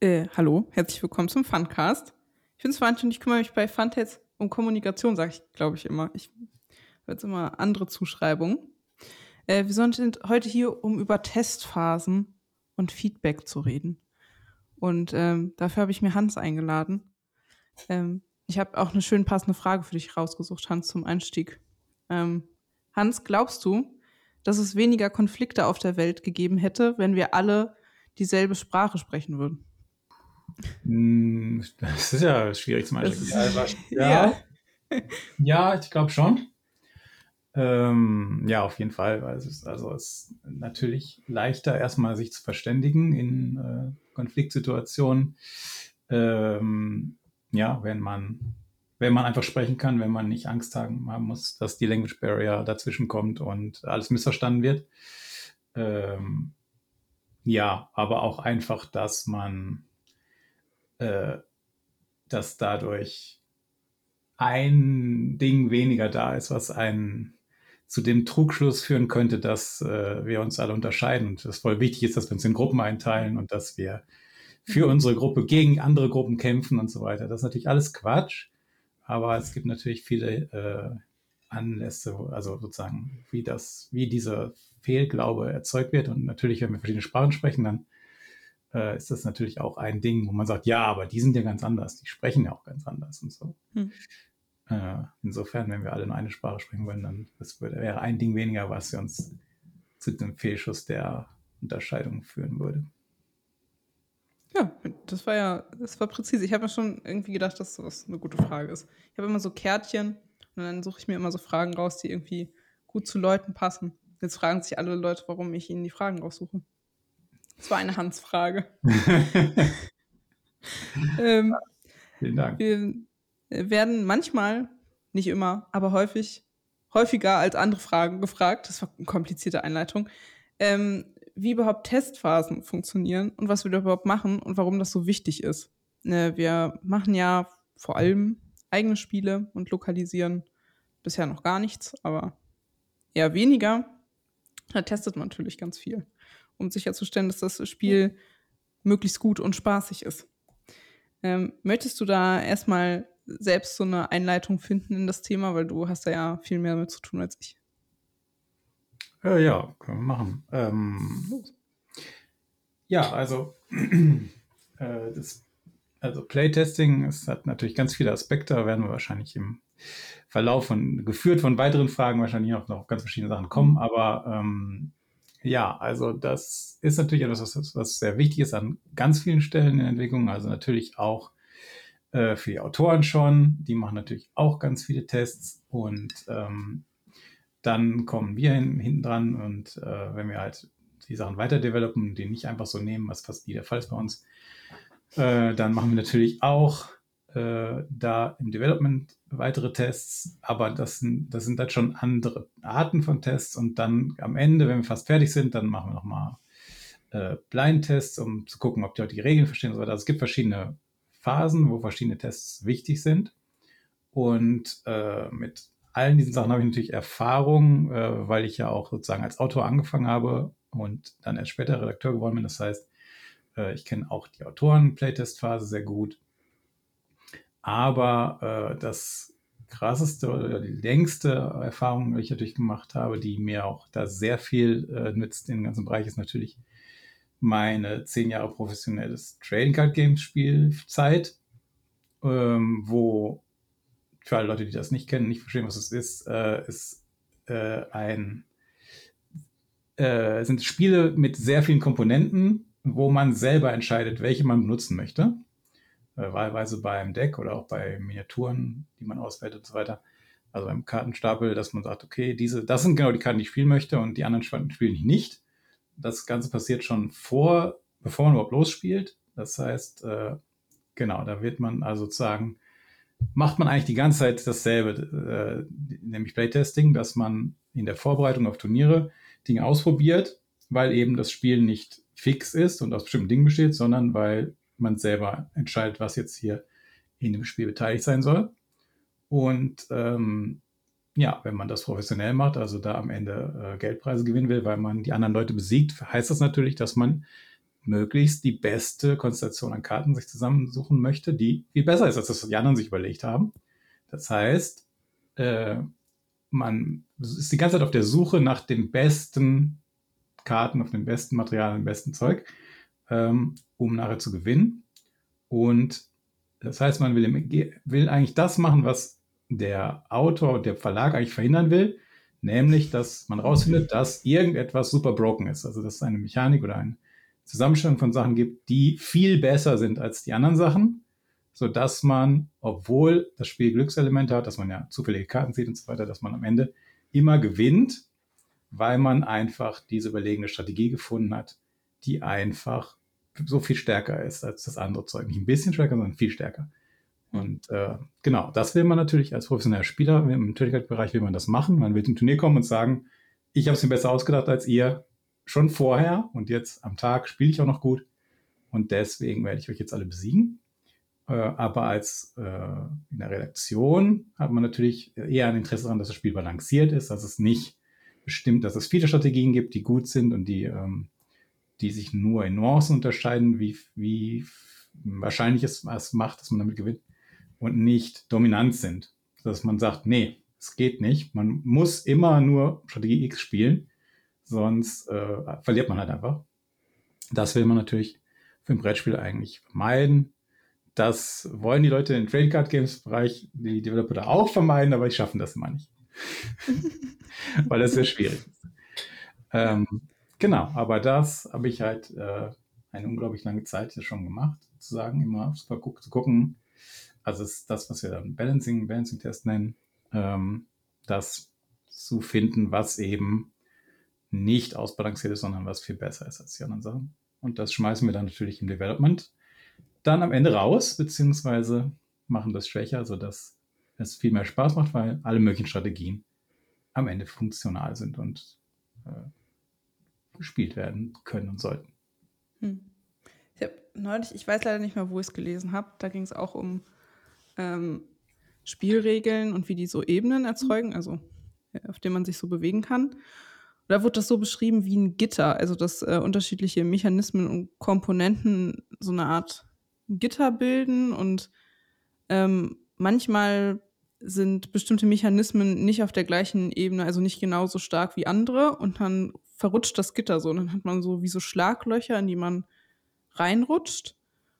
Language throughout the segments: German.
Äh, hallo, herzlich willkommen zum Funcast. Ich bin Swantje und ich kümmere mich bei Fun jetzt um Kommunikation, sage ich, glaube ich immer. Ich habe jetzt immer andere Zuschreibungen. Äh, wir sind heute hier, um über Testphasen und Feedback zu reden. Und ähm, dafür habe ich mir Hans eingeladen. Ähm, ich habe auch eine schön passende Frage für dich rausgesucht, Hans, zum Einstieg. Ähm, Hans, glaubst du, dass es weniger Konflikte auf der Welt gegeben hätte, wenn wir alle dieselbe Sprache sprechen würden? Hm, das ist ja schwierig zum Beispiel. Ja, ja. ja, ich glaube schon. Ähm, ja, auf jeden Fall, weil es ist, also es ist natürlich leichter, erstmal sich zu verständigen in äh, Konfliktsituationen. Ähm, ja, wenn man, wenn man einfach sprechen kann, wenn man nicht Angst haben, haben muss, dass die Language Barrier dazwischen kommt und alles missverstanden wird. Ähm, ja, aber auch einfach, dass man äh, dass dadurch ein Ding weniger da ist, was einen zu dem Trugschluss führen könnte, dass äh, wir uns alle unterscheiden und es voll wichtig ist, dass wir uns in Gruppen einteilen und dass wir für mhm. unsere Gruppe gegen andere Gruppen kämpfen und so weiter. Das ist natürlich alles Quatsch, aber es gibt natürlich viele äh, Anlässe, also sozusagen, wie das, wie dieser Fehlglaube erzeugt wird. Und natürlich, wenn wir verschiedene Sprachen sprechen, dann äh, ist das natürlich auch ein Ding, wo man sagt, ja, aber die sind ja ganz anders, die sprechen ja auch ganz anders und so. Hm. Äh, insofern, wenn wir alle nur eine Sprache sprechen wollen, dann das würde, wäre ein Ding weniger, was wir uns zu dem Fehlschuss der Unterscheidung führen würde. Ja, das war ja, das war präzise. Ich habe mir schon irgendwie gedacht, dass das eine gute Frage ist. Ich habe immer so Kärtchen und dann suche ich mir immer so Fragen raus, die irgendwie gut zu Leuten passen. Jetzt fragen sich alle Leute, warum ich ihnen die Fragen raussuche. Das war eine Hans-Frage. ähm, Vielen Dank. Wir werden manchmal, nicht immer, aber häufig, häufiger als andere Fragen gefragt. Das war eine komplizierte Einleitung. Ähm, wie überhaupt Testphasen funktionieren und was wir da überhaupt machen und warum das so wichtig ist. Äh, wir machen ja vor allem eigene Spiele und lokalisieren bisher noch gar nichts, aber eher weniger. Da testet man natürlich ganz viel um sicherzustellen, dass das Spiel möglichst gut und spaßig ist. Ähm, möchtest du da erstmal selbst so eine Einleitung finden in das Thema, weil du hast da ja viel mehr damit zu tun als ich. Äh, ja, können wir machen. Ähm, ja, also äh, das, also Playtesting, es hat natürlich ganz viele Aspekte, da werden wir wahrscheinlich im Verlauf von geführt von weiteren Fragen wahrscheinlich auch noch ganz verschiedene Sachen kommen, mhm. aber ähm, ja, also das ist natürlich etwas, was, was sehr wichtig ist an ganz vielen Stellen in der Entwicklung. Also natürlich auch äh, für die Autoren schon. Die machen natürlich auch ganz viele Tests und ähm, dann kommen wir hin, hinten dran und äh, wenn wir halt die Sachen weiter developen, die nicht einfach so nehmen, was fast nie der Fall ist bei uns, äh, dann machen wir natürlich auch äh, da im Development weitere Tests, aber das sind, das sind dann schon andere Arten von Tests und dann am Ende, wenn wir fast fertig sind, dann machen wir nochmal äh, Blind-Tests, um zu gucken, ob die Leute die Regeln verstehen und so weiter. Also es gibt verschiedene Phasen, wo verschiedene Tests wichtig sind und äh, mit allen diesen Sachen habe ich natürlich Erfahrung, äh, weil ich ja auch sozusagen als Autor angefangen habe und dann erst später Redakteur geworden bin. Das heißt, äh, ich kenne auch die Autoren-Playtest-Phase sehr gut aber äh, das krasseste oder die längste Erfahrung, die ich natürlich gemacht habe, die mir auch da sehr viel äh, nützt in dem ganzen Bereich, ist natürlich meine zehn Jahre professionelles Trading Card Games Spielzeit, ähm, wo für alle Leute, die das nicht kennen, nicht verstehen, was es ist, äh, ist äh, ein äh, sind Spiele mit sehr vielen Komponenten, wo man selber entscheidet, welche man benutzen möchte äh, wahlweise beim Deck oder auch bei Miniaturen, die man auswertet und so weiter. Also beim Kartenstapel, dass man sagt, okay, diese, das sind genau die Karten, die ich spielen möchte und die anderen spielen ich nicht. Das Ganze passiert schon vor, bevor man überhaupt losspielt. Das heißt, äh, genau, da wird man also sozusagen, macht man eigentlich die ganze Zeit dasselbe, äh, nämlich Playtesting, dass man in der Vorbereitung auf Turniere Dinge ausprobiert, weil eben das Spiel nicht fix ist und aus bestimmten Dingen besteht, sondern weil man selber entscheidet, was jetzt hier in dem Spiel beteiligt sein soll. Und ähm, ja, wenn man das professionell macht, also da am Ende äh, Geldpreise gewinnen will, weil man die anderen Leute besiegt, heißt das natürlich, dass man möglichst die beste Konstellation an Karten sich zusammensuchen möchte, die viel besser ist, als das die anderen sich überlegt haben. Das heißt, äh, man ist die ganze Zeit auf der Suche nach den besten Karten, auf den besten Materialien, dem besten Zeug, ähm, um nachher zu gewinnen. Und das heißt, man will, will eigentlich das machen, was der Autor und der Verlag eigentlich verhindern will, nämlich, dass man rausfindet, dass irgendetwas super broken ist. Also, dass es eine Mechanik oder eine Zusammenstellung von Sachen gibt, die viel besser sind als die anderen Sachen, sodass man, obwohl das Spiel Glückselemente hat, dass man ja zufällige Karten sieht und so weiter, dass man am Ende immer gewinnt, weil man einfach diese überlegene Strategie gefunden hat, die einfach so viel stärker ist als das andere Zeug. Nicht ein bisschen stärker, sondern viel stärker. Und äh, genau, das will man natürlich als professioneller Spieler im Turnierbereich will man das machen. Man will zum Turnier kommen und sagen, ich habe es mir besser ausgedacht als ihr schon vorher und jetzt am Tag spiele ich auch noch gut und deswegen werde ich euch jetzt alle besiegen. Äh, aber als äh, in der Redaktion hat man natürlich eher ein Interesse daran, dass das Spiel balanciert ist, dass es nicht bestimmt, dass es viele Strategien gibt, die gut sind und die ähm, die sich nur in Nuancen unterscheiden, wie, wie wahrscheinlich es was macht, dass man damit gewinnt und nicht dominant sind. Dass man sagt, nee, es geht nicht. Man muss immer nur Strategie X spielen, sonst äh, verliert man halt einfach. Das will man natürlich für ein Brettspiel eigentlich vermeiden. Das wollen die Leute im Trading Card Games Bereich, die Developer da auch vermeiden, aber die schaffen das immer nicht. Weil das sehr schwierig ist. Ähm, Genau, aber das habe ich halt äh, eine unglaublich lange Zeit hier schon gemacht, zu sagen, immer super gu zu gucken. Also ist das, was wir dann Balancing, Balancing-Test nennen, ähm, das zu finden, was eben nicht ausbalanciert ist, sondern was viel besser ist als die anderen Sachen. Und das schmeißen wir dann natürlich im Development dann am Ende raus, beziehungsweise machen das schwächer, sodass es viel mehr Spaß macht, weil alle möglichen Strategien am Ende funktional sind und äh, gespielt werden können und sollten. Hm. Ich habe neulich, ich weiß leider nicht mehr, wo ich es gelesen habe, da ging es auch um ähm, Spielregeln und wie die so Ebenen erzeugen, also auf denen man sich so bewegen kann. Da wurde das so beschrieben wie ein Gitter, also dass äh, unterschiedliche Mechanismen und Komponenten so eine Art Gitter bilden und ähm, manchmal sind bestimmte Mechanismen nicht auf der gleichen Ebene, also nicht genauso stark wie andere und dann verrutscht das Gitter so. Und dann hat man so wie so Schlaglöcher, in die man reinrutscht.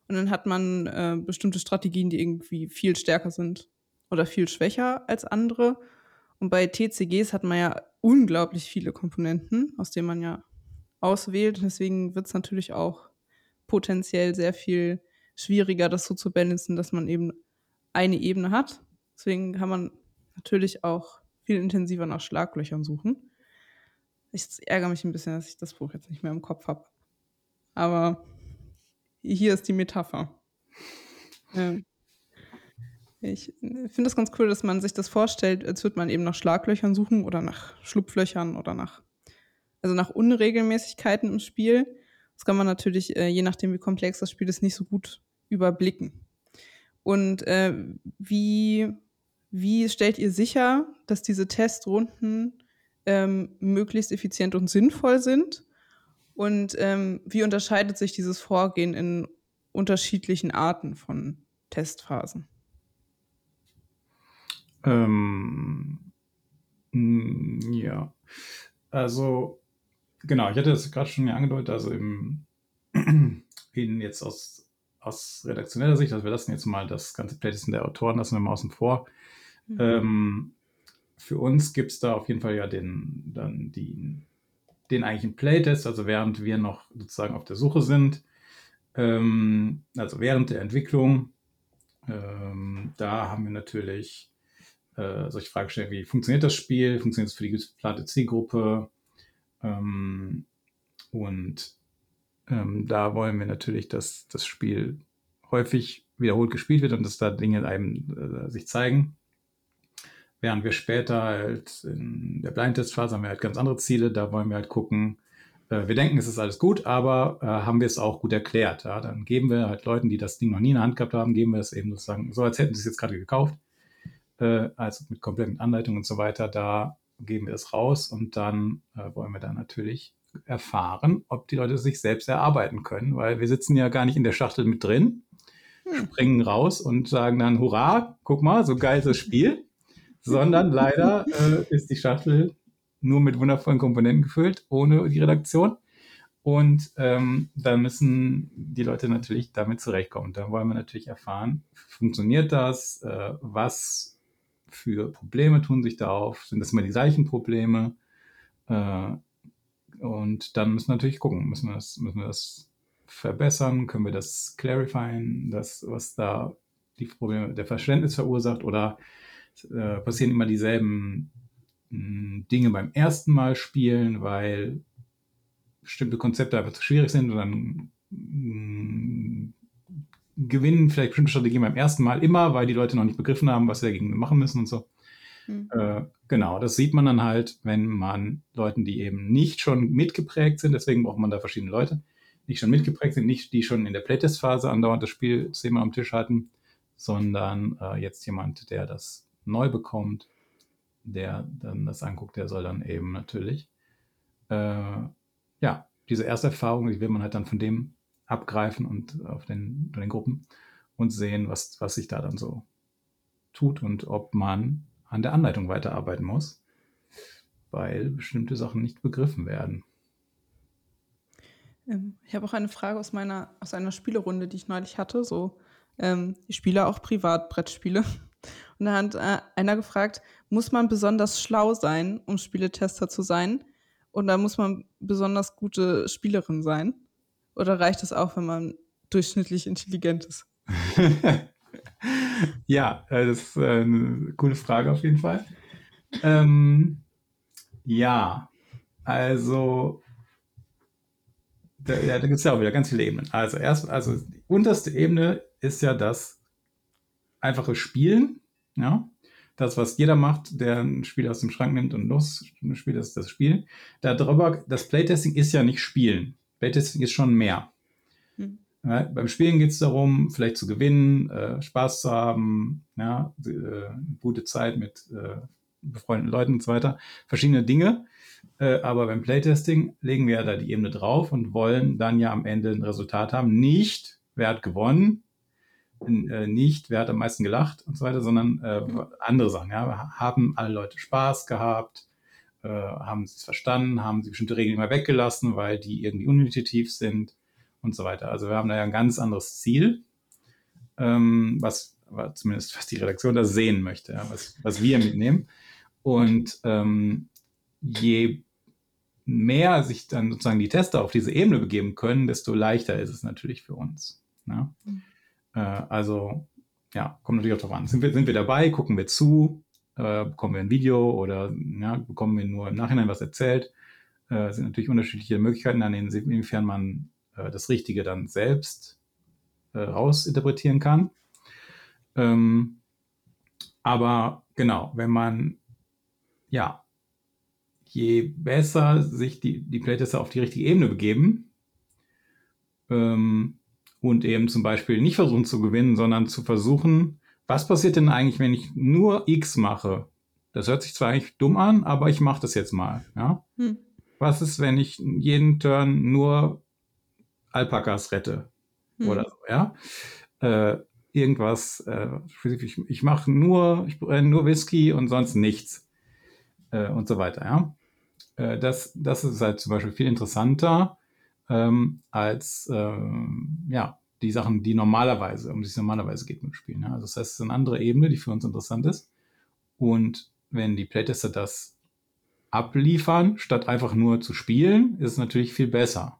Und dann hat man äh, bestimmte Strategien, die irgendwie viel stärker sind oder viel schwächer als andere. Und bei TCGs hat man ja unglaublich viele Komponenten, aus denen man ja auswählt. Deswegen wird es natürlich auch potenziell sehr viel schwieriger, das so zu balancen, dass man eben eine Ebene hat. Deswegen kann man natürlich auch viel intensiver nach Schlaglöchern suchen. Ich ärgere mich ein bisschen, dass ich das Buch jetzt nicht mehr im Kopf habe. Aber hier ist die Metapher. Ähm, ich finde es ganz cool, dass man sich das vorstellt, als würde man eben nach Schlaglöchern suchen oder nach Schlupflöchern oder nach, also nach Unregelmäßigkeiten im Spiel. Das kann man natürlich, äh, je nachdem, wie komplex das Spiel ist, nicht so gut überblicken. Und äh, wie, wie stellt ihr sicher, dass diese Testrunden ähm, möglichst effizient und sinnvoll sind? Und ähm, wie unterscheidet sich dieses Vorgehen in unterschiedlichen Arten von Testphasen? Ähm, mm, ja, also genau, ich hatte das gerade schon angedeutet, also im, in jetzt aus, aus redaktioneller Sicht, also wir lassen jetzt mal das ganze Playtesten der Autoren, lassen wir mal außen vor. Mhm. Ähm, für uns gibt es da auf jeden Fall ja den, dann die, den eigentlichen Playtest, also während wir noch sozusagen auf der Suche sind, ähm, also während der Entwicklung, ähm, da haben wir natürlich äh, solche Fragestellungen wie, funktioniert das Spiel, funktioniert es für die geplante Zielgruppe ähm, und ähm, da wollen wir natürlich, dass das Spiel häufig wiederholt gespielt wird und dass da Dinge einem äh, sich zeigen. Während wir später halt in der Blindtest-Phase haben wir halt ganz andere Ziele. Da wollen wir halt gucken, äh, wir denken, es ist alles gut, aber äh, haben wir es auch gut erklärt. Ja? Dann geben wir halt Leuten, die das Ding noch nie in der Hand gehabt haben, geben wir es eben sozusagen so, als hätten sie es jetzt gerade gekauft. Äh, also mit kompletten Anleitungen und so weiter. Da geben wir es raus und dann äh, wollen wir dann natürlich erfahren, ob die Leute sich selbst erarbeiten können, weil wir sitzen ja gar nicht in der Schachtel mit drin, hm. springen raus und sagen dann, hurra, guck mal, so geil ist das Spiel, sondern leider äh, ist die Schachtel nur mit wundervollen Komponenten gefüllt, ohne die Redaktion. Und ähm, da müssen die Leute natürlich damit zurechtkommen. Da wollen wir natürlich erfahren, funktioniert das? Äh, was für Probleme tun sich da auf? Sind das immer die gleichen Probleme? Äh, und dann müssen wir natürlich gucken, müssen wir das, müssen wir das verbessern? Können wir das clarifyen, das, was da die Probleme der Verständnis verursacht? Oder äh, passieren immer dieselben mh, hm, Dinge beim ersten Mal spielen, weil bestimmte Konzepte einfach zu schwierig sind und dann mh, hm, gewinnen vielleicht bestimmte Strategien beim ersten Mal immer, weil die Leute noch nicht begriffen haben, was sie dagegen machen müssen und so. Mhm. Äh, genau, das sieht man dann halt, wenn man Leuten, die eben nicht schon mitgeprägt sind, deswegen braucht man da verschiedene Leute, nicht schon mitgeprägt sind, nicht die schon in der Playtest-Phase andauernd das Spielthema am Tisch hatten, sondern äh, jetzt jemand, der das neu bekommt, der dann das anguckt, der soll dann eben natürlich äh, ja, diese erste Erfahrung, die will man halt dann von dem abgreifen und auf den, den Gruppen und sehen, was, was sich da dann so tut und ob man an der Anleitung weiterarbeiten muss, weil bestimmte Sachen nicht begriffen werden. Ähm, ich habe auch eine Frage aus meiner, aus einer Spielerunde, die ich neulich hatte. So, ähm, ich spiele auch Privatbrettspiele. Und da hat äh, einer gefragt, muss man besonders schlau sein, um Spieletester zu sein? Und da muss man besonders gute Spielerin sein? Oder reicht es auch, wenn man durchschnittlich intelligent ist? ja, äh, das ist äh, eine coole Frage auf jeden Fall. Ähm, ja, also da, ja, da gibt es ja auch wieder ganz viele Ebenen. Also erst, also die unterste Ebene ist ja das einfache Spielen, ja. Das, was jeder macht, der ein Spiel aus dem Schrank nimmt und los spielt, ist das Spiel. Darüber, das Playtesting ist ja nicht Spielen. Playtesting ist schon mehr. Ja, beim Spielen geht es darum, vielleicht zu gewinnen, äh, Spaß zu haben, ja, äh, gute Zeit mit äh, befreundeten Leuten und so weiter. Verschiedene Dinge. Äh, aber beim Playtesting legen wir ja da die Ebene drauf und wollen dann ja am Ende ein Resultat haben. Nicht, wer hat gewonnen, nicht, wer hat am meisten gelacht und so weiter, sondern äh, andere Sachen. Ja. Haben alle Leute Spaß gehabt? haben sie es verstanden? Haben sie bestimmte Regeln immer weggelassen, weil die irgendwie unintuitiv sind? und so weiter. Also wir haben da ja ein ganz anderes Ziel, ähm, was, zumindest was die Redaktion da sehen möchte, ja, was, was wir mitnehmen. Und ähm, je mehr sich dann sozusagen die Tester auf diese Ebene begeben können, desto leichter ist es natürlich für uns. Ne? Mhm. Äh, also ja, kommt natürlich auch darauf an. Sind wir, sind wir dabei, gucken wir zu, äh, bekommen wir ein Video oder ja, bekommen wir nur im Nachhinein was erzählt. Äh, sind natürlich unterschiedliche Möglichkeiten, an denen, inwiefern man äh, das Richtige dann selbst äh, rausinterpretieren kann. Ähm, aber genau, wenn man, ja, je besser sich die, die Playtester auf die richtige Ebene begeben ähm, und eben zum Beispiel nicht versuchen zu gewinnen, sondern zu versuchen, was passiert denn eigentlich, wenn ich nur X mache? Das hört sich zwar eigentlich dumm an, aber ich mache das jetzt mal. Ja? Hm. Was ist, wenn ich jeden Turn nur Alpakas rette hm. oder so, ja. Äh, irgendwas, äh, ich, ich mache nur, ich brenne nur Whisky und sonst nichts äh, und so weiter, ja. Äh, das, das ist halt zum Beispiel viel interessanter ähm, als ähm, ja, die Sachen, die normalerweise, um die es normalerweise geht mit Spielen. Ja. Also das heißt, es ist eine andere Ebene, die für uns interessant ist. Und wenn die Playtester das abliefern, statt einfach nur zu spielen, ist es natürlich viel besser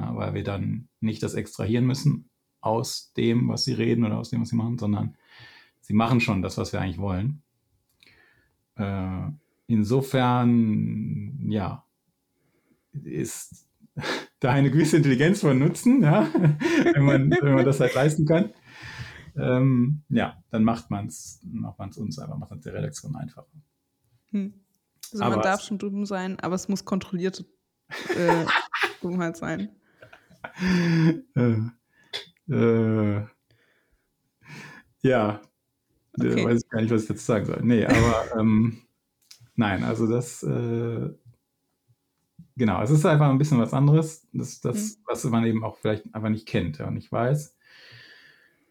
ja, weil wir dann nicht das extrahieren müssen aus dem, was sie reden oder aus dem, was sie machen, sondern sie machen schon das, was wir eigentlich wollen. Äh, insofern, ja, ist da eine gewisse Intelligenz von Nutzen, ja, wenn, man, wenn man das halt leisten kann. Ähm, ja, dann macht man es macht man's uns einfach, macht es der Redaktion einfacher. Hm. Also aber man darf schon dumm sein, aber es muss kontrollierte äh, Dummheit sein äh, äh, ja, äh, okay. weiß ich gar nicht, was ich jetzt sagen soll. Nee, aber ähm, nein, also das, äh, genau, es ist einfach ein bisschen was anderes, das, das mhm. was man eben auch vielleicht einfach nicht kennt ja, und nicht weiß.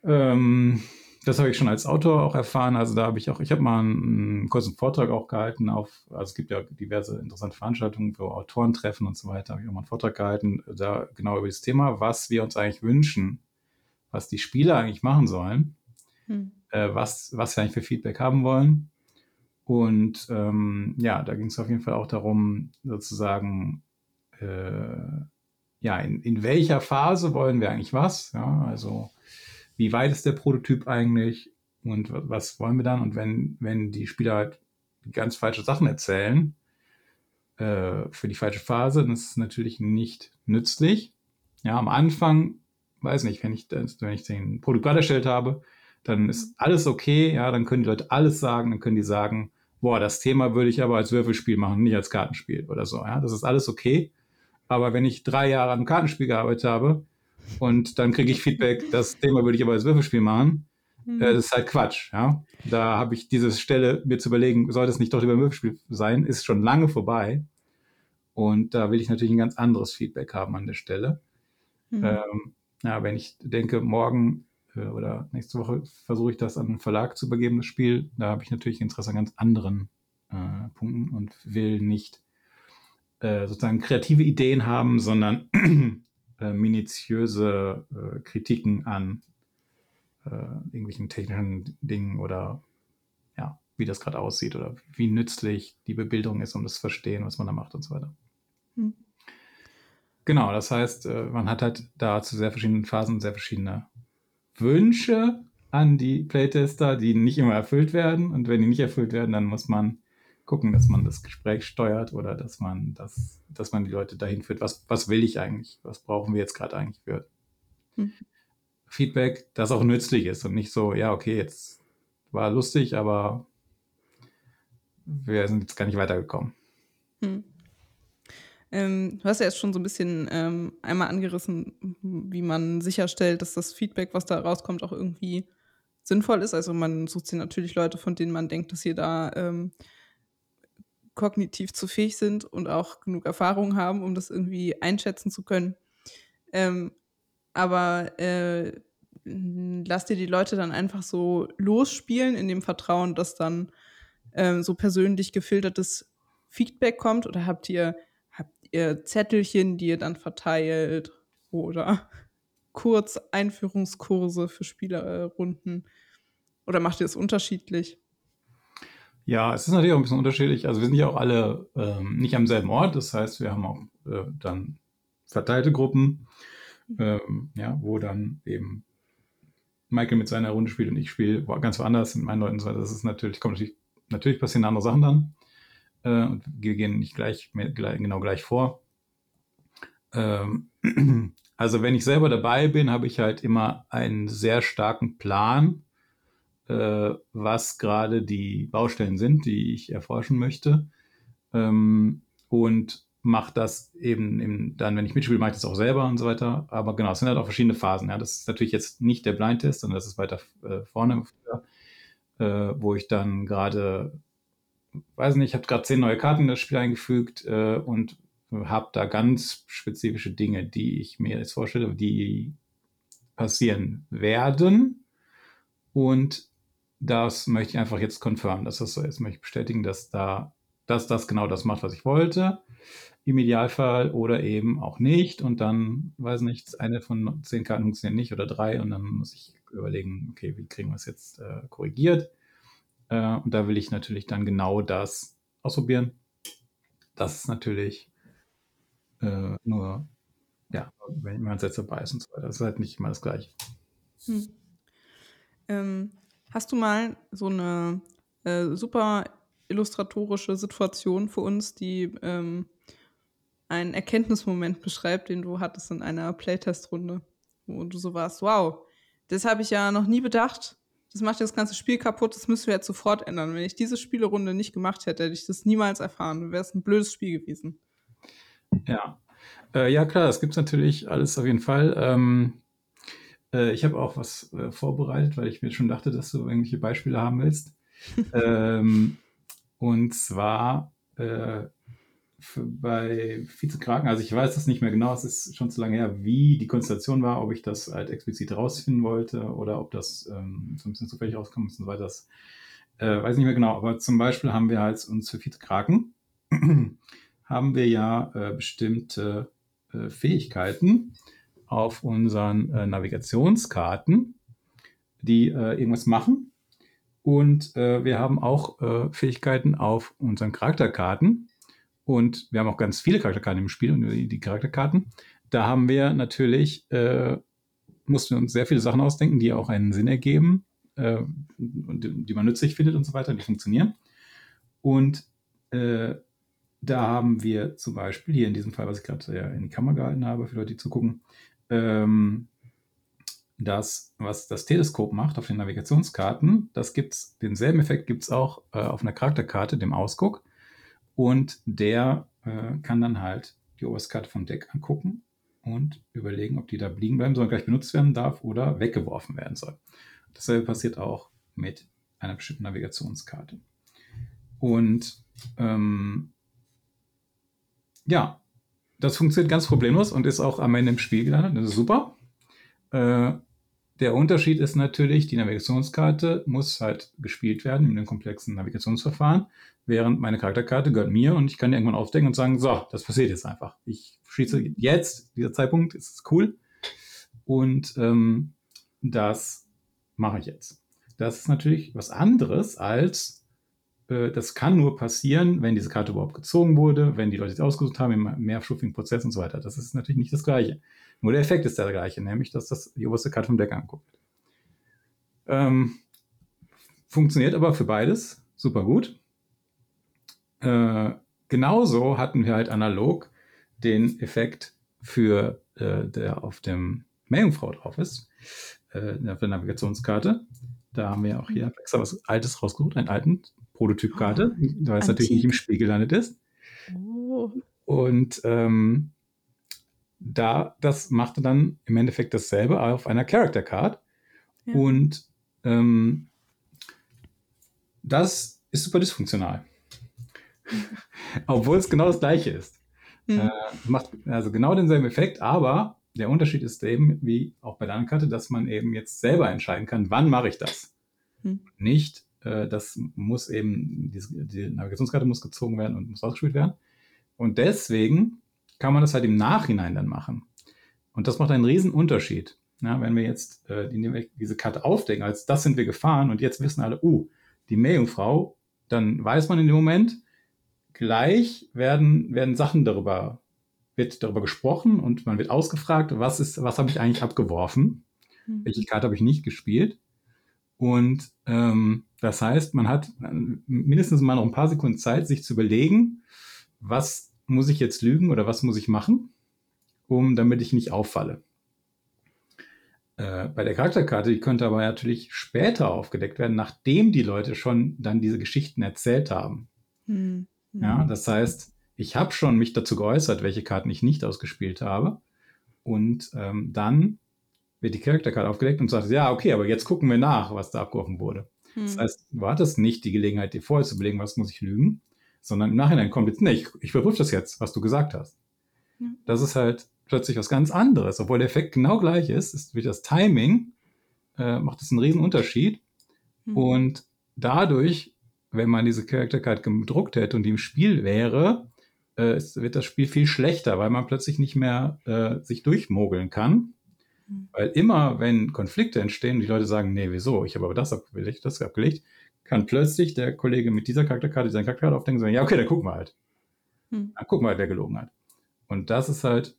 Ähm, das habe ich schon als Autor auch erfahren. Also da habe ich auch, ich habe mal einen, einen, kurzen Vortrag auch gehalten auf, also es gibt ja diverse interessante Veranstaltungen, wo Autoren treffen und so weiter. Habe ich auch mal einen Vortrag gehalten, da genau über das Thema, was wir uns eigentlich wünschen, was die Spieler eigentlich machen sollen, hm. äh, was, was wir eigentlich für Feedback haben wollen. Und ähm, ja, da ging es auf jeden Fall auch darum, sozusagen, äh, ja, in, in welcher Phase wollen wir eigentlich was? Ja, also wie weit ist der Prototyp eigentlich und was wollen wir dann? Und wenn, wenn die Spieler halt ganz falsche Sachen erzählen äh, für die falsche Phase, dann ist es natürlich nicht nützlich. Ja, am Anfang, weiß nicht, wenn ich, wenn ich den Produkt erstellt habe, dann ist alles okay, ja, dann können die Leute alles sagen, dann können die sagen, boah, das Thema würde ich aber als Würfelspiel machen, nicht als Kartenspiel oder so, ja, das ist alles okay. Aber wenn ich drei Jahre am Kartenspiel gearbeitet habe, und dann kriege ich Feedback, das Thema würde ich aber als Würfelspiel machen. Mhm. Äh, das ist halt Quatsch. Ja? Da habe ich diese Stelle, mir zu überlegen, sollte es nicht doch lieber ein Würfelspiel sein, ist schon lange vorbei. Und da will ich natürlich ein ganz anderes Feedback haben an der Stelle. Mhm. Ähm, ja, wenn ich denke, morgen oder nächste Woche versuche ich das an einen Verlag zu übergeben, das Spiel, da habe ich natürlich Interesse an ganz anderen äh, Punkten und will nicht äh, sozusagen kreative Ideen haben, sondern äh, minutiöse äh, Kritiken an äh, irgendwelchen technischen Dingen oder ja, wie das gerade aussieht oder wie nützlich die Bebildung ist, um das zu verstehen, was man da macht und so weiter. Hm. Genau, das heißt, äh, man hat halt da zu sehr verschiedenen Phasen sehr verschiedene Wünsche an die Playtester, die nicht immer erfüllt werden. Und wenn die nicht erfüllt werden, dann muss man gucken, dass man das Gespräch steuert oder dass man das, dass man die Leute dahin führt. Was, was will ich eigentlich? Was brauchen wir jetzt gerade eigentlich für hm. Feedback, das auch nützlich ist und nicht so, ja, okay, jetzt war lustig, aber wir sind jetzt gar nicht weitergekommen. Hm. Ähm, du hast ja jetzt schon so ein bisschen ähm, einmal angerissen, wie man sicherstellt, dass das Feedback, was da rauskommt, auch irgendwie sinnvoll ist. Also man sucht sich natürlich Leute, von denen man denkt, dass sie da ähm, kognitiv zu fähig sind und auch genug Erfahrung haben, um das irgendwie einschätzen zu können. Ähm, aber äh, lass dir die Leute dann einfach so losspielen in dem Vertrauen, dass dann ähm, so persönlich gefiltertes Feedback kommt oder habt ihr, ihr Zettelchen, die ihr dann verteilt oder kurz Einführungskurse für Spielerrunden oder macht ihr es unterschiedlich? Ja, es ist natürlich auch ein bisschen unterschiedlich. Also wir sind ja auch alle ähm, nicht am selben Ort. Das heißt, wir haben auch äh, dann verteilte Gruppen, ähm, ja, wo dann eben Michael mit seiner Runde spielt und ich spiele ganz woanders mit meinen Leuten. Das ist natürlich, kommt natürlich, natürlich passieren andere Sachen dann. Äh, und wir gehen nicht gleich, gleich, genau gleich vor. Ähm, also wenn ich selber dabei bin, habe ich halt immer einen sehr starken Plan äh, was gerade die Baustellen sind, die ich erforschen möchte. Ähm, und mache das eben, eben, dann, wenn ich mitspiele, mache ich das auch selber und so weiter. Aber genau, es sind halt auch verschiedene Phasen. Ja. Das ist natürlich jetzt nicht der Blind-Test, sondern das ist weiter äh, vorne, äh, wo ich dann gerade, weiß nicht, ich habe gerade zehn neue Karten in das Spiel eingefügt äh, und habe da ganz spezifische Dinge, die ich mir jetzt vorstelle, die passieren werden. Und das möchte ich einfach jetzt confirmen. Das ist so, jetzt möchte ich bestätigen, dass da, dass das genau das macht, was ich wollte. Im Idealfall oder eben auch nicht. Und dann, weiß nicht, eine von zehn Karten funktioniert nicht oder drei. Und dann muss ich überlegen, okay, wie kriegen wir es jetzt äh, korrigiert? Äh, und da will ich natürlich dann genau das ausprobieren. Das ist natürlich äh, nur, ja, wenn man jetzt dabei ist und so weiter. Das ist halt nicht immer das Gleiche. Hm. Ähm, Hast du mal so eine äh, super illustratorische Situation für uns, die ähm, einen Erkenntnismoment beschreibt, den du hattest in einer Playtest-Runde, wo du so warst, wow, das habe ich ja noch nie bedacht. Das macht das ganze Spiel kaputt, das müssen wir jetzt sofort ändern. Wenn ich diese Spielerunde nicht gemacht hätte, hätte ich das niemals erfahren. Wäre es ein blödes Spiel gewesen. Ja. Äh, ja, klar, das gibt es natürlich alles auf jeden Fall. Ähm, äh, ich habe auch was äh, vorbereitet, weil ich mir schon dachte, dass du irgendwelche Beispiele haben willst. ähm, und zwar, äh, bei Vizekraken, also ich weiß das nicht mehr genau, es ist schon zu lange her, wie die Konstellation war, ob ich das halt explizit rausfinden wollte oder ob das ähm, so ein bisschen zufällig rauskommt und so weiter. Das äh, weiß nicht mehr genau, aber zum Beispiel haben wir halt uns für Vizekraken haben wir ja äh, bestimmte äh, Fähigkeiten auf unseren äh, Navigationskarten, die äh, irgendwas machen. Und äh, wir haben auch äh, Fähigkeiten auf unseren Charakterkarten. Und wir haben auch ganz viele Charakterkarten im Spiel und die, die Charakterkarten. Da haben wir natürlich, mussten wir uns sehr viele Sachen ausdenken, die auch einen Sinn ergeben und die man nützlich findet und so weiter, die funktionieren. Und äh, da haben wir zum Beispiel hier in diesem Fall, was ich gerade ja in die Kamera gehalten habe, für Leute, die zugucken, ähm, das, was das Teleskop macht auf den Navigationskarten, das gibt's, denselben Effekt gibt es auch äh, auf einer Charakterkarte, dem Ausguck. Und der äh, kann dann halt die Oberskarte vom Deck angucken und überlegen, ob die da liegen bleiben soll, gleich benutzt werden darf oder weggeworfen werden soll. Dasselbe passiert auch mit einer bestimmten Navigationskarte. Und ähm, ja, das funktioniert ganz problemlos und ist auch am Ende im Spiel gelandet. Das ist super. Äh, der Unterschied ist natürlich, die Navigationskarte muss halt gespielt werden in einem komplexen Navigationsverfahren, während meine Charakterkarte gehört mir und ich kann irgendwann aufdecken und sagen, so, das passiert jetzt einfach. Ich schieße jetzt, dieser Zeitpunkt ist cool und ähm, das mache ich jetzt. Das ist natürlich was anderes als äh, das kann nur passieren, wenn diese Karte überhaupt gezogen wurde, wenn die Leute sie ausgesucht haben, im mehrstufigen Prozess und so weiter. Das ist natürlich nicht das Gleiche. Nur der Effekt ist der gleiche, nämlich, dass das die oberste Karte vom Deck anguckt. Ähm, funktioniert aber für beides super gut. Äh, genauso hatten wir halt analog den Effekt für äh, der auf dem Meerjungfrau drauf ist, äh, auf der Navigationskarte. Da haben wir auch hier extra was Altes rausgesucht, einen alten Prototypkarte, oh, weil es natürlich nicht im Spiel gelandet ist. Oh. Und ähm, da, das machte dann im Endeffekt dasselbe auf einer Character Card. Ja. Und ähm, das ist super dysfunktional. Obwohl es genau das gleiche ist. Mhm. Äh, macht also genau denselben Effekt, aber der Unterschied ist eben, wie auch bei der anderen Karte, dass man eben jetzt selber entscheiden kann, wann mache ich das. Mhm. Nicht, äh, das muss eben, die, die Navigationskarte muss gezogen werden und muss ausgespielt werden. Und deswegen kann man das halt im Nachhinein dann machen. Und das macht einen riesen Unterschied. Ja, wenn wir jetzt äh, die, diese Karte aufdecken, als das sind wir gefahren und jetzt wissen alle, uh, die Meerjungfrau, dann weiß man in dem Moment, gleich werden, werden Sachen darüber, wird darüber gesprochen und man wird ausgefragt, was ist, was habe ich eigentlich abgeworfen? Mhm. Welche Karte habe ich nicht gespielt? Und ähm, das heißt, man hat mindestens mal noch ein paar Sekunden Zeit, sich zu überlegen, was muss ich jetzt lügen oder was muss ich machen, um damit ich nicht auffalle. Äh, bei der Charakterkarte, die könnte aber natürlich später aufgedeckt werden, nachdem die Leute schon dann diese Geschichten erzählt haben. Mhm. Ja, das heißt, ich habe schon mich dazu geäußert, welche Karten ich nicht ausgespielt habe. Und ähm, dann wird die Charakterkarte aufgedeckt und sagt, ja, okay, aber jetzt gucken wir nach, was da abgeworfen wurde. Hm. Das heißt, du hattest nicht die Gelegenheit, dir vorher zu überlegen, was muss ich lügen, sondern im Nachhinein kommt jetzt, nee, ich, ich überprüfe das jetzt, was du gesagt hast. Ja. Das ist halt plötzlich was ganz anderes. Obwohl der Effekt genau gleich ist, ist wie das Timing, äh, macht es einen riesen Unterschied. Hm. Und dadurch, wenn man diese Charakterkarte gedruckt hätte und die im Spiel wäre, äh, wird das Spiel viel schlechter, weil man plötzlich nicht mehr äh, sich durchmogeln kann Mhm. Weil immer, wenn Konflikte entstehen, die Leute sagen, nee, wieso? Ich habe aber das abgelegt, das abgelegt, kann plötzlich der Kollege mit dieser Charakterkarte, seine Charakterkarte aufdenken und sagen, ja, okay, dann gucken wir halt. Hm. Dann gucken wir halt, wer gelogen hat. Und das ist halt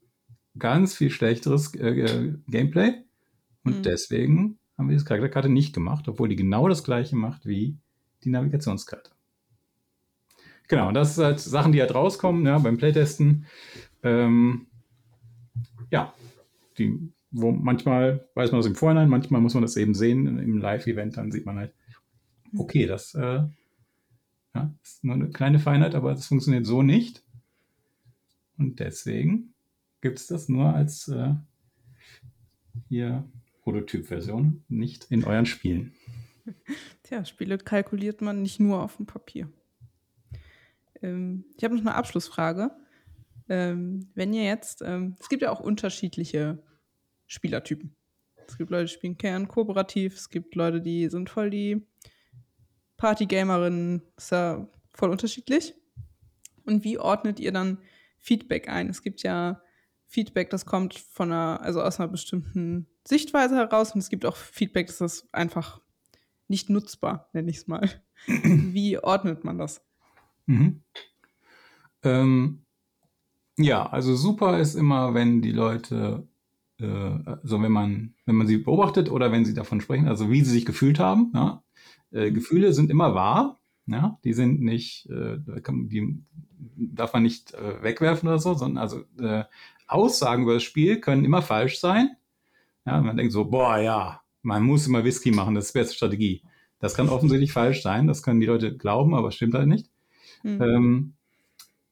ganz viel schlechteres äh, äh Gameplay. Und hm. deswegen haben wir diese Charakterkarte nicht gemacht, obwohl die genau das gleiche macht wie die Navigationskarte. Genau, und das sind halt Sachen, die halt rauskommen ja, beim Playtesten. Ähm, ja, die wo manchmal weiß man das im Vorhinein, manchmal muss man das eben sehen im Live-Event, dann sieht man halt, mhm. okay, das äh, ja, ist nur eine kleine Feinheit, aber das funktioniert so nicht. Und deswegen gibt es das nur als äh, hier Prototyp-Version, nicht in euren Spielen. Tja, Spiele kalkuliert man nicht nur auf dem Papier. Ähm, ich habe noch eine Abschlussfrage. Ähm, wenn ihr jetzt, ähm, es gibt ja auch unterschiedliche Spielertypen. Es gibt Leute, die spielen Kern kooperativ, es gibt Leute, die sind voll die Partygamerinnen, ist ja voll unterschiedlich. Und wie ordnet ihr dann Feedback ein? Es gibt ja Feedback, das kommt von einer, also aus einer bestimmten Sichtweise heraus und es gibt auch Feedback, das ist einfach nicht nutzbar, nenne ich es mal. Wie ordnet man das? Mhm. Ähm, ja, also super ist immer, wenn die Leute, äh, also wenn man, wenn man sie beobachtet oder wenn sie davon sprechen, also wie sie sich gefühlt haben. Ja? Äh, Gefühle sind immer wahr, ja, die sind nicht, äh, die darf man nicht äh, wegwerfen oder so, sondern also äh, Aussagen über das Spiel können immer falsch sein. Ja, man denkt so, boah, ja, man muss immer Whisky machen, das ist die beste Strategie. Das kann offensichtlich falsch sein, das können die Leute glauben, aber stimmt halt nicht. Mhm. Ähm,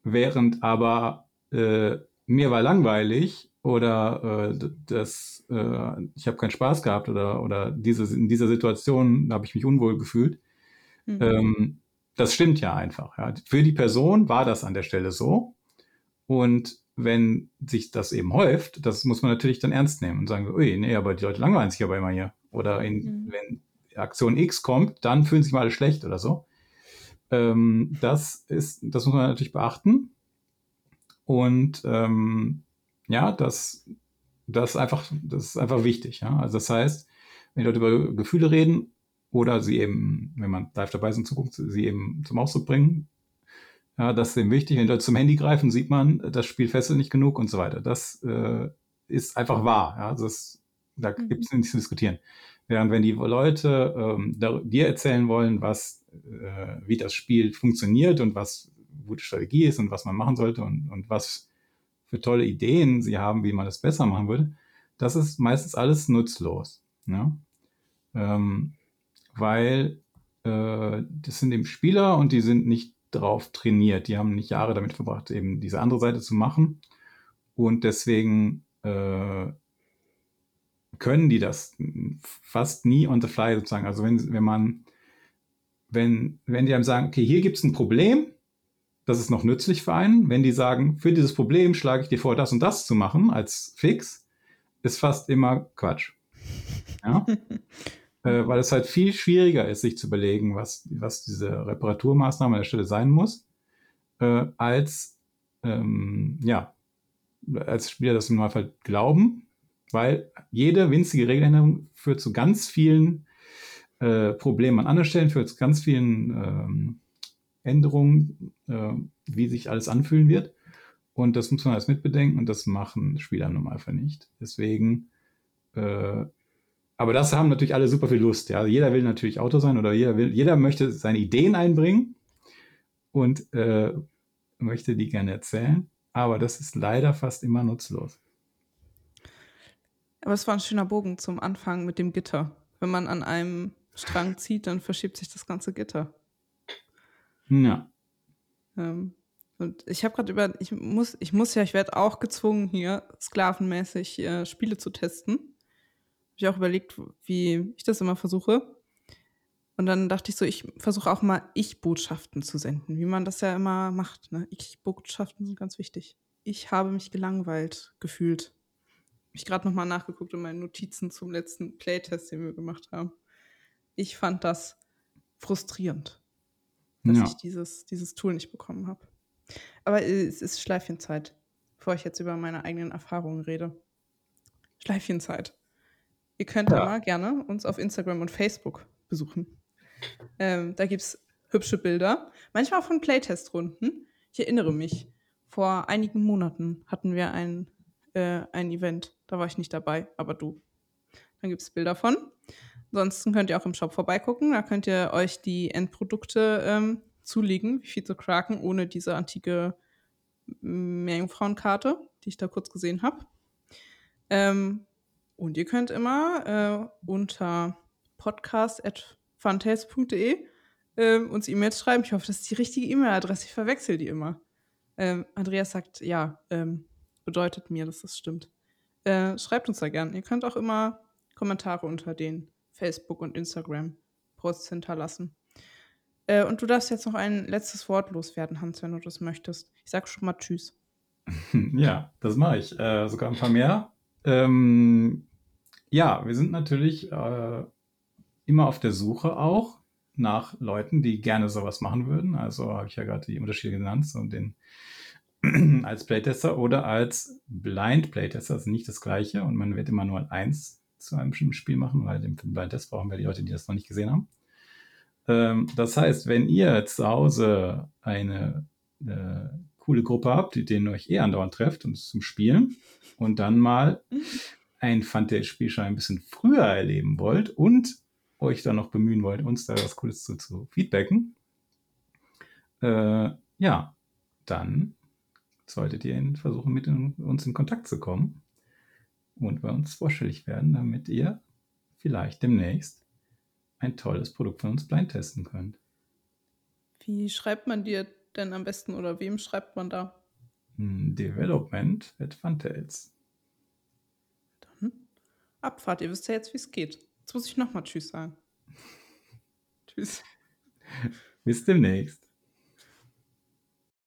während aber äh, mir war langweilig oder äh, das, äh, ich habe keinen Spaß gehabt oder, oder diese, in dieser Situation habe ich mich unwohl gefühlt. Mhm. Ähm, das stimmt ja einfach. Ja. Für die Person war das an der Stelle so. Und wenn sich das eben häuft, das muss man natürlich dann ernst nehmen und sagen, ui, nee, aber die Leute langweilen sich aber immer hier. Oder in, mhm. wenn Aktion X kommt, dann fühlen sich mal alle schlecht oder so. Ähm, das ist, das muss man natürlich beachten. Und ähm, ja, das, das, einfach, das ist einfach wichtig. Ja? Also das heißt, wenn die Leute über Gefühle reden oder sie eben, wenn man live dabei ist in Zukunft, sie eben zum Ausdruck bringen, ja, das ist eben wichtig. Wenn die Leute zum Handy greifen, sieht man, das Spiel fesselt nicht genug und so weiter. Das äh, ist einfach wahr. Ja? Also das, da mhm. gibt es nichts zu diskutieren. Während wenn die Leute ähm, dir erzählen wollen, was, äh, wie das Spiel funktioniert und was gute Strategie ist und was man machen sollte und, und was für tolle Ideen sie haben, wie man das besser machen würde, das ist meistens alles nutzlos. Ne? Ähm, weil äh, das sind eben Spieler und die sind nicht drauf trainiert. Die haben nicht Jahre damit verbracht, eben diese andere Seite zu machen. Und deswegen äh, können die das fast nie on the fly sozusagen. Also wenn, wenn man, wenn, wenn die einem sagen, okay, hier gibt es ein Problem, das ist noch nützlich für einen. Wenn die sagen, für dieses Problem schlage ich dir vor, das und das zu machen als Fix, ist fast immer Quatsch. Ja? äh, weil es halt viel schwieriger ist, sich zu überlegen, was, was diese Reparaturmaßnahme an der Stelle sein muss, äh, als ähm, ja, als Spieler das im Normalfall glauben weil jede winzige Regeländerung führt zu ganz vielen äh, Problemen an anderen Stellen, führt zu ganz vielen ähm, Änderungen, äh, wie sich alles anfühlen wird. Und das muss man alles mitbedenken und das machen Spieler im Normalfall nicht. Deswegen, äh, aber das haben natürlich alle super viel Lust. Ja, jeder will natürlich Autor sein oder jeder will, jeder möchte seine Ideen einbringen und äh, möchte die gerne erzählen. Aber das ist leider fast immer nutzlos. Aber es war ein schöner Bogen zum Anfang mit dem Gitter. Wenn man an einem Strang zieht, dann verschiebt sich das ganze Gitter. Ja. Ähm, und ich habe gerade über, ich muss, ich muss ja, ich werde auch gezwungen, hier sklavenmäßig äh, Spiele zu testen. Habe ich auch überlegt, wie ich das immer versuche. Und dann dachte ich so, ich versuche auch mal Ich-Botschaften zu senden, wie man das ja immer macht. Ne? Ich-Botschaften sind ganz wichtig. Ich habe mich gelangweilt gefühlt ich gerade nochmal nachgeguckt in meinen Notizen zum letzten Playtest, den wir gemacht haben. Ich fand das frustrierend, dass ja. ich dieses, dieses Tool nicht bekommen habe. Aber es ist Schleifchenzeit, bevor ich jetzt über meine eigenen Erfahrungen rede. Schleifchenzeit. Ihr könnt ja. mal gerne uns auf Instagram und Facebook besuchen. Ähm, da gibt es hübsche Bilder, manchmal von Playtest-Runden. Ich erinnere mich, vor einigen Monaten hatten wir ein, äh, ein Event da war ich nicht dabei, aber du. Dann gibt es Bilder von. Ansonsten könnt ihr auch im Shop vorbeigucken. Da könnt ihr euch die Endprodukte ähm, zulegen, wie viel zu kraken, ohne diese antike Meerjungfrauenkarte, die ich da kurz gesehen habe. Ähm, und ihr könnt immer äh, unter podcast.funtaste.de äh, uns E-Mails schreiben. Ich hoffe, das ist die richtige E-Mail-Adresse. Ich verwechsel die immer. Ähm, Andreas sagt, ja, ähm, bedeutet mir, dass das stimmt. Äh, schreibt uns da gern. Ihr könnt auch immer Kommentare unter den Facebook- und Instagram-Posts hinterlassen. Äh, und du darfst jetzt noch ein letztes Wort loswerden, Hans, wenn du das möchtest. Ich sag schon mal Tschüss. Ja, das mache ich. Äh, sogar ein paar mehr. Ähm, ja, wir sind natürlich äh, immer auf der Suche auch nach Leuten, die gerne sowas machen würden. Also habe ich ja gerade die Unterschiede genannt, so den als Playtester oder als Blind Playtester, ist nicht das gleiche und man wird immer nur eins zu einem bestimmten Spiel machen, weil im Blind Test brauchen wir die Leute, die das noch nicht gesehen haben. Ähm, das heißt, wenn ihr zu Hause eine, äh, coole Gruppe habt, die denen euch eh andauernd trefft und zum Spielen und dann mal ein Fantasy-Spiel schon ein bisschen früher erleben wollt und euch dann noch bemühen wollt, uns da was Cooles zu, zu feedbacken, äh, ja, dann solltet ihr versuchen, mit uns in Kontakt zu kommen und bei uns vorstellig werden, damit ihr vielleicht demnächst ein tolles Produkt von uns blind testen könnt. Wie schreibt man dir denn am besten oder wem schreibt man da? Hm, Development at Funtails. Dann Abfahrt. Ihr wisst ja jetzt, wie es geht. Jetzt muss ich nochmal Tschüss sagen. Tschüss. Bis demnächst.